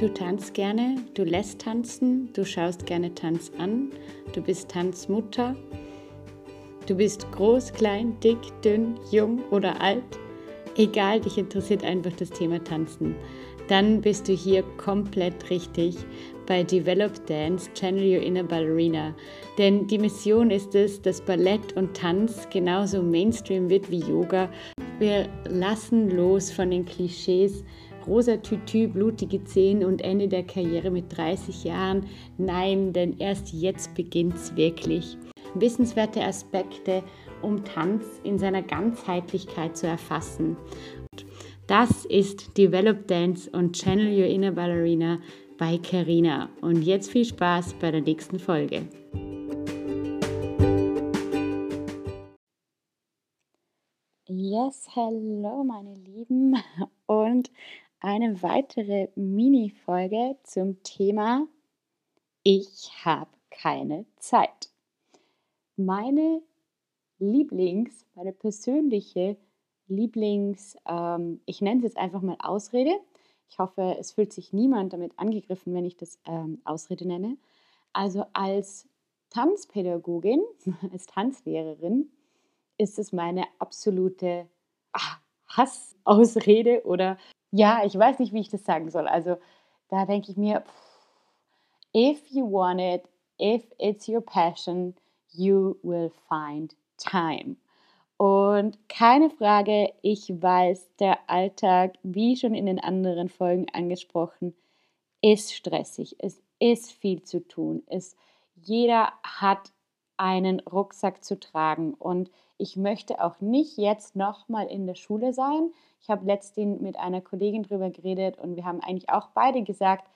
Du tanzt gerne, du lässt tanzen, du schaust gerne Tanz an, du bist Tanzmutter, du bist groß, klein, dick, dünn, jung oder alt. Egal, dich interessiert einfach das Thema Tanzen. Dann bist du hier komplett richtig bei Develop Dance Channel Your Inner Ballerina. Denn die Mission ist es, dass Ballett und Tanz genauso Mainstream wird wie Yoga. Wir lassen los von den Klischees, rosa Tütü, blutige Zehen und Ende der Karriere mit 30 Jahren. Nein, denn erst jetzt beginnt es wirklich. Wissenswerte Aspekte, um Tanz in seiner Ganzheitlichkeit zu erfassen. Das ist Develop Dance und Channel Your Inner Ballerina bei Carina. Und jetzt viel Spaß bei der nächsten Folge. Yes, hello meine Lieben und eine weitere Mini-Folge zum Thema Ich habe keine Zeit. Meine Lieblings, meine persönliche Lieblings, ähm, ich nenne es jetzt einfach mal Ausrede. Ich hoffe, es fühlt sich niemand damit angegriffen, wenn ich das ähm, Ausrede nenne. Also als Tanzpädagogin, als Tanzlehrerin ist es meine absolute ach, Hassausrede oder ja, ich weiß nicht, wie ich das sagen soll. Also da denke ich mir, if you want it, if it's your passion, you will find time. Und keine Frage, ich weiß, der Alltag, wie schon in den anderen Folgen angesprochen, ist stressig. Es ist viel zu tun. Es, jeder hat einen Rucksack zu tragen. Und ich möchte auch nicht jetzt nochmal in der Schule sein. Ich habe letztens mit einer Kollegin drüber geredet und wir haben eigentlich auch beide gesagt,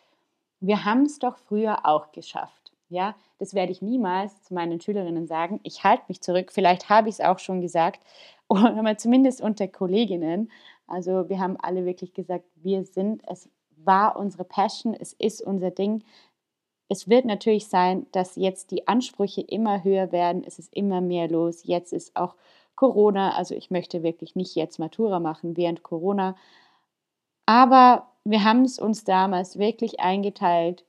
wir haben es doch früher auch geschafft. Ja, das werde ich niemals zu meinen Schülerinnen sagen. Ich halte mich zurück. Vielleicht habe ich es auch schon gesagt, oder zumindest unter Kolleginnen. Also wir haben alle wirklich gesagt, wir sind, es war unsere Passion, es ist unser Ding. Es wird natürlich sein, dass jetzt die Ansprüche immer höher werden, es ist immer mehr los. Jetzt ist auch Corona. Also ich möchte wirklich nicht jetzt Matura machen während Corona. Aber wir haben es uns damals wirklich eingeteilt.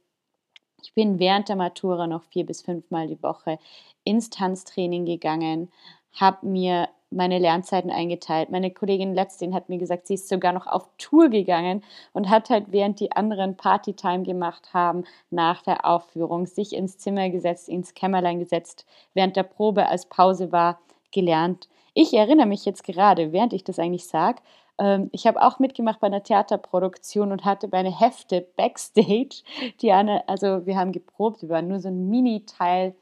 Ich bin während der Matura noch vier bis fünfmal die Woche ins Tanztraining gegangen, habe mir meine Lernzeiten eingeteilt. Meine Kollegin letztens hat mir gesagt, sie ist sogar noch auf Tour gegangen und hat halt während die anderen Partytime gemacht haben, nach der Aufführung, sich ins Zimmer gesetzt, ins Kämmerlein gesetzt, während der Probe als Pause war, gelernt. Ich erinnere mich jetzt gerade, während ich das eigentlich sage, ähm, ich habe auch mitgemacht bei einer Theaterproduktion und hatte meine Hefte backstage. Die eine, also wir haben geprobt, wir waren nur so ein Mini-Teil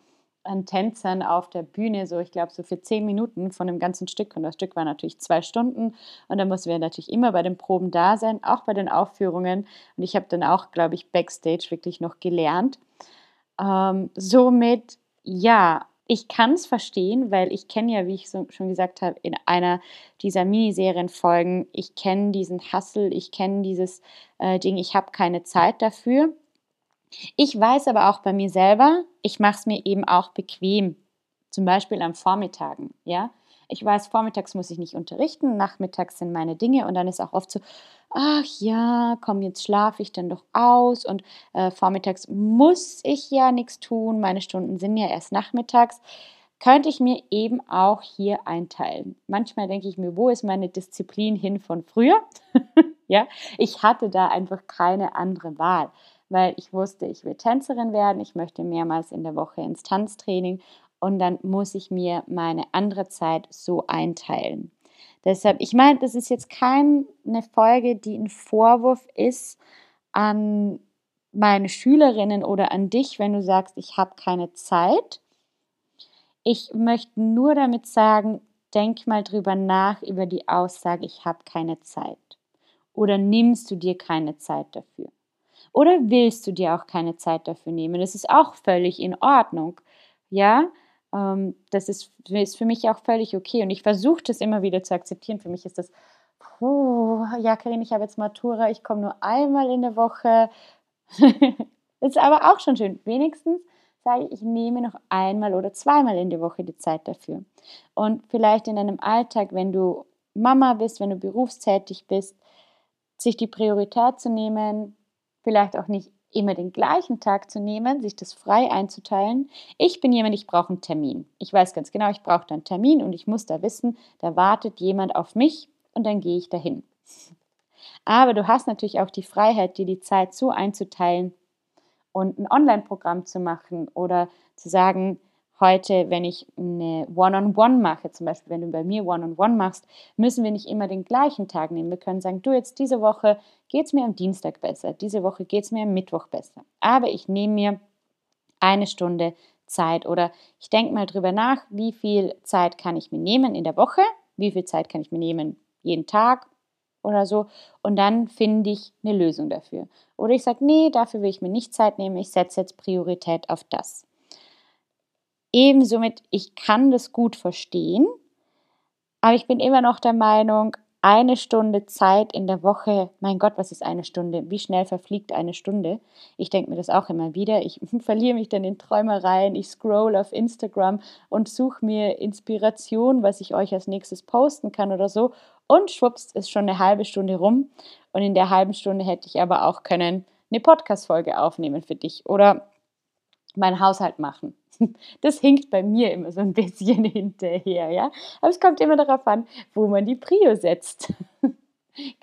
an Tänzern auf der Bühne, so ich glaube so für zehn Minuten von dem ganzen Stück. Und das Stück war natürlich zwei Stunden. Und dann mussten wir natürlich immer bei den Proben da sein, auch bei den Aufführungen. Und ich habe dann auch, glaube ich, backstage wirklich noch gelernt. Ähm, somit, ja, ich kann es verstehen, weil ich kenne ja, wie ich so schon gesagt habe, in einer dieser Miniserienfolgen, ich kenne diesen Hassel, ich kenne dieses äh, Ding, ich habe keine Zeit dafür. Ich weiß aber auch bei mir selber, ich mache es mir eben auch bequem, zum Beispiel am Vormittagen, ja. Ich weiß, vormittags muss ich nicht unterrichten, nachmittags sind meine Dinge und dann ist auch oft so, ach ja, komm, jetzt schlafe ich dann doch aus und äh, vormittags muss ich ja nichts tun, meine Stunden sind ja erst nachmittags, könnte ich mir eben auch hier einteilen. Manchmal denke ich mir, wo ist meine Disziplin hin von früher? ja, ich hatte da einfach keine andere Wahl, weil ich wusste, ich will Tänzerin werden, ich möchte mehrmals in der Woche ins Tanztraining und dann muss ich mir meine andere Zeit so einteilen. Deshalb, ich meine, das ist jetzt keine Folge, die ein Vorwurf ist an meine Schülerinnen oder an dich, wenn du sagst, ich habe keine Zeit. Ich möchte nur damit sagen, denk mal drüber nach über die Aussage, ich habe keine Zeit. Oder nimmst du dir keine Zeit dafür? Oder willst du dir auch keine Zeit dafür nehmen? Das ist auch völlig in Ordnung. Ja, ähm, das ist, ist für mich auch völlig okay. Und ich versuche das immer wieder zu akzeptieren. Für mich ist das, puh, ja, Karin, ich habe jetzt Matura, ich komme nur einmal in der Woche. ist aber auch schon schön. Wenigstens sage ich, ich nehme noch einmal oder zweimal in der Woche die Zeit dafür. Und vielleicht in deinem Alltag, wenn du Mama bist, wenn du berufstätig bist, sich die Priorität zu nehmen, vielleicht auch nicht immer den gleichen Tag zu nehmen, sich das frei einzuteilen. Ich bin jemand, ich brauche einen Termin. Ich weiß ganz genau, ich brauche da einen Termin und ich muss da wissen, da wartet jemand auf mich und dann gehe ich dahin. Aber du hast natürlich auch die Freiheit, dir die Zeit so einzuteilen und ein Online-Programm zu machen oder zu sagen, heute, wenn ich eine One-on-One -on -One mache, zum Beispiel wenn du bei mir One-on-One -on -One machst, müssen wir nicht immer den gleichen Tag nehmen. Wir können sagen, du jetzt diese Woche geht es mir am Dienstag besser, diese Woche geht es mir am Mittwoch besser. Aber ich nehme mir eine Stunde Zeit oder ich denke mal drüber nach, wie viel Zeit kann ich mir nehmen in der Woche, wie viel Zeit kann ich mir nehmen jeden Tag oder so und dann finde ich eine Lösung dafür. Oder ich sage, nee, dafür will ich mir nicht Zeit nehmen, ich setze jetzt Priorität auf das. Ebenso mit, ich kann das gut verstehen, aber ich bin immer noch der Meinung, eine Stunde Zeit in der Woche, mein Gott, was ist eine Stunde? Wie schnell verfliegt eine Stunde? Ich denke mir das auch immer wieder. Ich verliere mich dann in Träumereien, ich scroll auf Instagram und suche mir Inspiration, was ich euch als nächstes posten kann oder so. Und schwupps, ist schon eine halbe Stunde rum. Und in der halben Stunde hätte ich aber auch können eine Podcast-Folge aufnehmen für dich oder meinen Haushalt machen. Das hinkt bei mir immer so ein bisschen hinterher, ja. Aber es kommt immer darauf an, wo man die Prio setzt.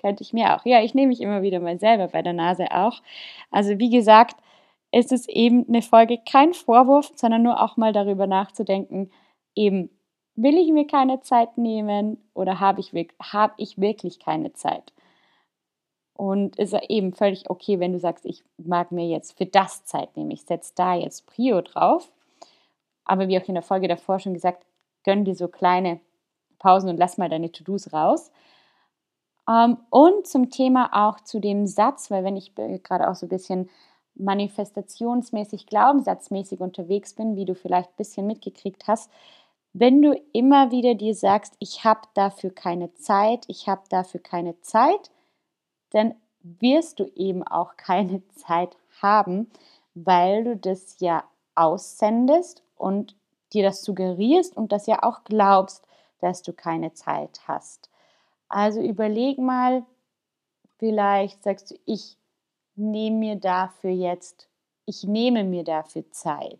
Könnte ich mir auch. Ja, ich nehme mich immer wieder mal selber bei der Nase auch. Also wie gesagt, es ist eben eine Folge kein Vorwurf, sondern nur auch mal darüber nachzudenken, eben will ich mir keine Zeit nehmen oder habe ich, hab ich wirklich keine Zeit? Und ist eben völlig okay, wenn du sagst, ich mag mir jetzt für das Zeit nehmen, ich setze da jetzt Prio drauf. Aber wie auch in der Folge davor schon gesagt, gönn dir so kleine Pausen und lass mal deine To-Dos raus. Ähm, und zum Thema auch zu dem Satz, weil wenn ich gerade auch so ein bisschen manifestationsmäßig, glaubenssatzmäßig unterwegs bin, wie du vielleicht ein bisschen mitgekriegt hast, wenn du immer wieder dir sagst, ich habe dafür keine Zeit, ich habe dafür keine Zeit, dann wirst du eben auch keine Zeit haben, weil du das ja aussendest und dir das suggerierst und das ja auch glaubst, dass du keine Zeit hast. Also überleg mal, vielleicht sagst du, ich nehme mir dafür jetzt, ich nehme mir dafür Zeit.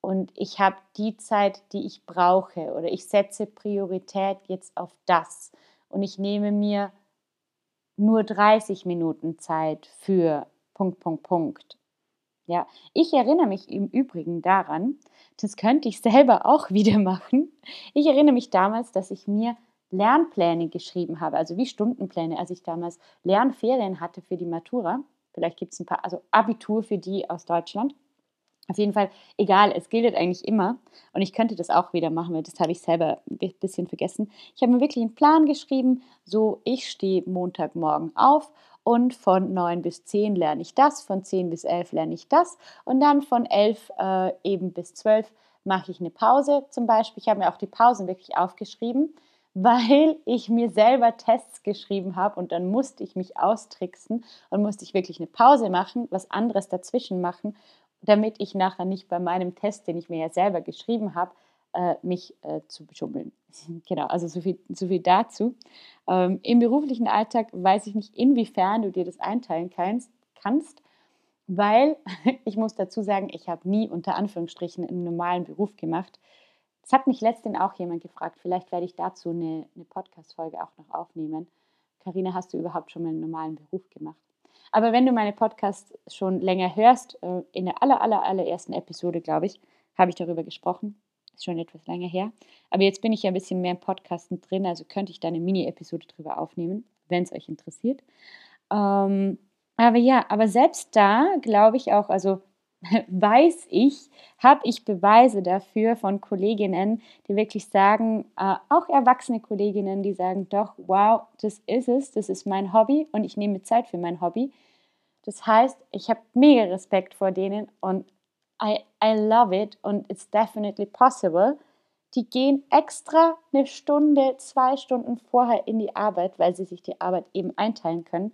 Und ich habe die Zeit, die ich brauche oder ich setze Priorität jetzt auf das. Und ich nehme mir nur 30 Minuten Zeit für Punkt, Punkt, Punkt. Ja, ich erinnere mich im Übrigen daran, das könnte ich selber auch wieder machen. Ich erinnere mich damals, dass ich mir Lernpläne geschrieben habe, also wie Stundenpläne, als ich damals Lernferien hatte für die Matura. Vielleicht gibt es ein paar, also Abitur für die aus Deutschland. Auf jeden Fall, egal, es gilt eigentlich immer. Und ich könnte das auch wieder machen, weil das habe ich selber ein bisschen vergessen. Ich habe mir wirklich einen Plan geschrieben, so ich stehe Montagmorgen auf und von 9 bis 10 lerne ich das, von 10 bis 11 lerne ich das und dann von 11 äh, eben bis 12 mache ich eine Pause zum Beispiel. Ich habe mir auch die Pausen wirklich aufgeschrieben, weil ich mir selber Tests geschrieben habe und dann musste ich mich austricksen und musste ich wirklich eine Pause machen, was anderes dazwischen machen, damit ich nachher nicht bei meinem Test, den ich mir ja selber geschrieben habe, äh, mich äh, zu beschummeln. genau, also so viel, so viel dazu. Ähm, Im beruflichen Alltag weiß ich nicht, inwiefern du dir das einteilen kannst, kannst weil ich muss dazu sagen, ich habe nie unter Anführungsstrichen einen normalen Beruf gemacht. Es hat mich letztens auch jemand gefragt, vielleicht werde ich dazu eine, eine Podcast-Folge auch noch aufnehmen. Karina, hast du überhaupt schon mal einen normalen Beruf gemacht? Aber wenn du meine Podcasts schon länger hörst, äh, in der aller, aller, allerersten Episode, glaube ich, habe ich darüber gesprochen, ist schon etwas länger her. Aber jetzt bin ich ja ein bisschen mehr im Podcasten drin, also könnte ich da eine Mini-Episode drüber aufnehmen, wenn es euch interessiert. Ähm, aber ja, aber selbst da glaube ich auch, also weiß ich, habe ich Beweise dafür von Kolleginnen, die wirklich sagen, äh, auch erwachsene Kolleginnen, die sagen, doch, wow, das ist es, das ist mein Hobby und ich nehme Zeit für mein Hobby. Das heißt, ich habe mega Respekt vor denen und I, I love it und it's definitely possible. Die gehen extra eine Stunde, zwei Stunden vorher in die Arbeit, weil sie sich die Arbeit eben einteilen können,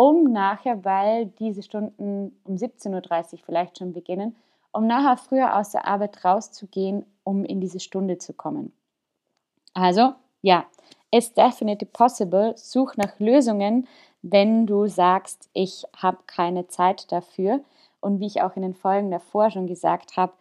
um nachher, weil diese Stunden um 17.30 Uhr vielleicht schon beginnen, um nachher früher aus der Arbeit rauszugehen, um in diese Stunde zu kommen. Also, ja, it's definitely possible. Such nach Lösungen, wenn du sagst, ich habe keine Zeit dafür. Und wie ich auch in den Folgen davor schon gesagt habe,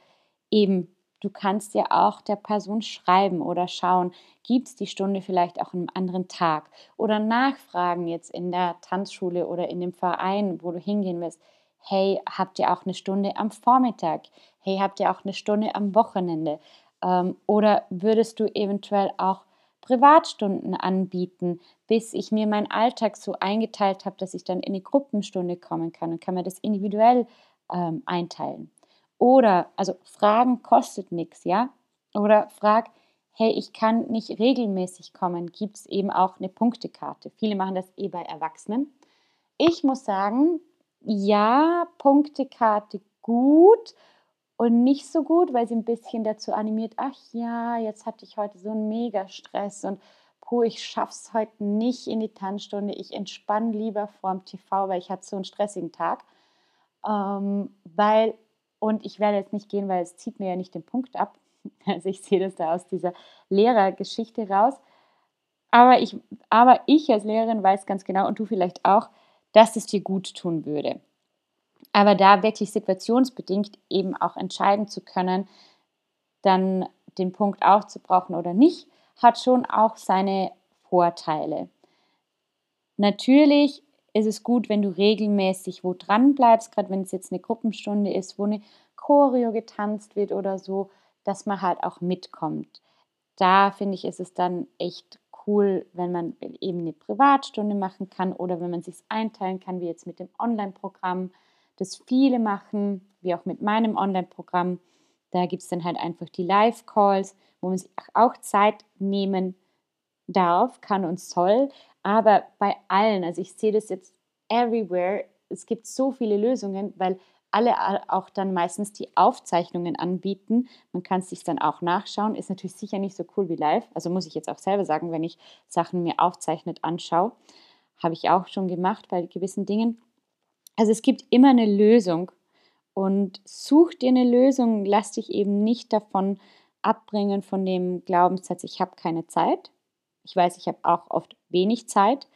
eben, du kannst ja auch der Person schreiben oder schauen, gibt es die Stunde vielleicht auch einem anderen Tag oder nachfragen jetzt in der Tanzschule oder in dem Verein, wo du hingehen willst. Hey, habt ihr auch eine Stunde am Vormittag? Hey, habt ihr auch eine Stunde am Wochenende? Ähm, oder würdest du eventuell auch Privatstunden anbieten, bis ich mir meinen Alltag so eingeteilt habe, dass ich dann in eine Gruppenstunde kommen kann und kann mir das individuell ähm, einteilen. Oder, also Fragen kostet nichts, ja? Oder frag, hey, ich kann nicht regelmäßig kommen, gibt es eben auch eine Punktekarte. Viele machen das eh bei Erwachsenen. Ich muss sagen, ja, Punktekarte gut und nicht so gut, weil sie ein bisschen dazu animiert, ach ja, jetzt hatte ich heute so einen Mega-Stress und puh, ich schaff's heute nicht in die Tanzstunde, ich entspanne lieber vorm TV, weil ich hatte so einen stressigen Tag. Ähm, weil, und ich werde jetzt nicht gehen, weil es zieht mir ja nicht den Punkt ab. Also ich sehe das da aus dieser Lehrergeschichte raus. Aber ich, aber ich als Lehrerin weiß ganz genau und du vielleicht auch, dass es dir gut tun würde. Aber da wirklich situationsbedingt eben auch entscheiden zu können, dann den Punkt aufzubrauchen oder nicht, hat schon auch seine Vorteile. Natürlich ist es gut, wenn du regelmäßig wo dran bleibst, gerade wenn es jetzt eine Gruppenstunde ist, wo eine Choreo getanzt wird oder so, dass man halt auch mitkommt. Da finde ich, ist es dann echt cool, wenn man eben eine Privatstunde machen kann oder wenn man sich einteilen kann, wie jetzt mit dem Online-Programm das viele machen, wie auch mit meinem Online-Programm. Da gibt es dann halt einfach die Live-Calls, wo man sich auch Zeit nehmen darf, kann und soll. Aber bei allen, also ich sehe das jetzt everywhere, es gibt so viele Lösungen, weil alle auch dann meistens die Aufzeichnungen anbieten. Man kann es sich dann auch nachschauen. Ist natürlich sicher nicht so cool wie live. Also muss ich jetzt auch selber sagen, wenn ich Sachen mir aufzeichnet anschaue. Habe ich auch schon gemacht bei gewissen Dingen. Also es gibt immer eine Lösung und such dir eine Lösung, lass dich eben nicht davon abbringen von dem Glaubenssatz, ich habe keine Zeit. Ich weiß, ich habe auch oft wenig Zeit.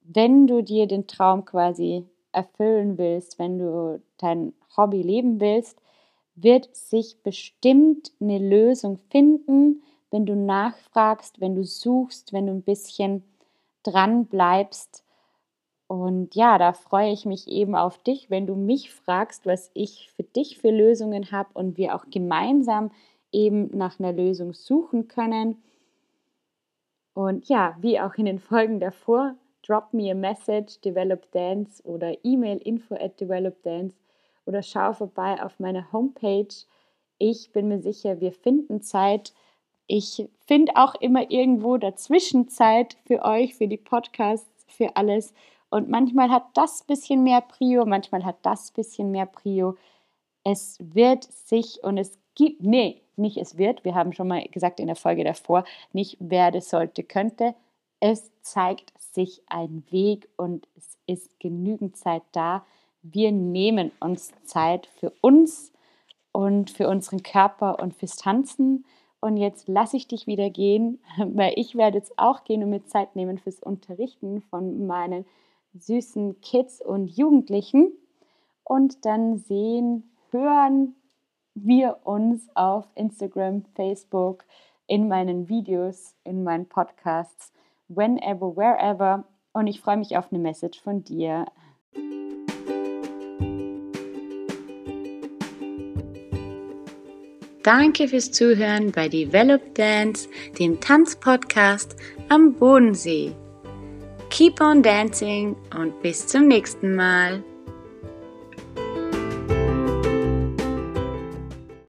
Wenn du dir den Traum quasi erfüllen willst, wenn du dein Hobby leben willst, wird sich bestimmt eine Lösung finden, wenn du nachfragst, wenn du suchst, wenn du ein bisschen dran bleibst und ja, da freue ich mich eben auf dich, wenn du mich fragst, was ich für dich für Lösungen habe und wir auch gemeinsam eben nach einer Lösung suchen können. Und ja, wie auch in den Folgen davor, drop me a message, Develop Dance oder E-Mail info at Develop Dance oder schau vorbei auf meiner Homepage. Ich bin mir sicher, wir finden Zeit. Ich finde auch immer irgendwo dazwischen Zeit für euch, für die Podcasts, für alles. Und manchmal hat das bisschen mehr Prio, manchmal hat das bisschen mehr Prio. Es wird sich und es gibt, nee, nicht es wird, wir haben schon mal gesagt in der Folge davor, nicht werde, sollte, könnte. Es zeigt sich ein Weg und es ist genügend Zeit da. Wir nehmen uns Zeit für uns und für unseren Körper und fürs Tanzen. Und jetzt lasse ich dich wieder gehen, weil ich werde jetzt auch gehen und mir Zeit nehmen fürs Unterrichten von meinen süßen Kids und Jugendlichen. Und dann sehen, hören wir uns auf Instagram, Facebook, in meinen Videos, in meinen Podcasts, whenever, wherever. Und ich freue mich auf eine Message von dir. Danke fürs Zuhören bei Develop Dance, dem Tanzpodcast am Bodensee. Keep on dancing und bis zum nächsten Mal.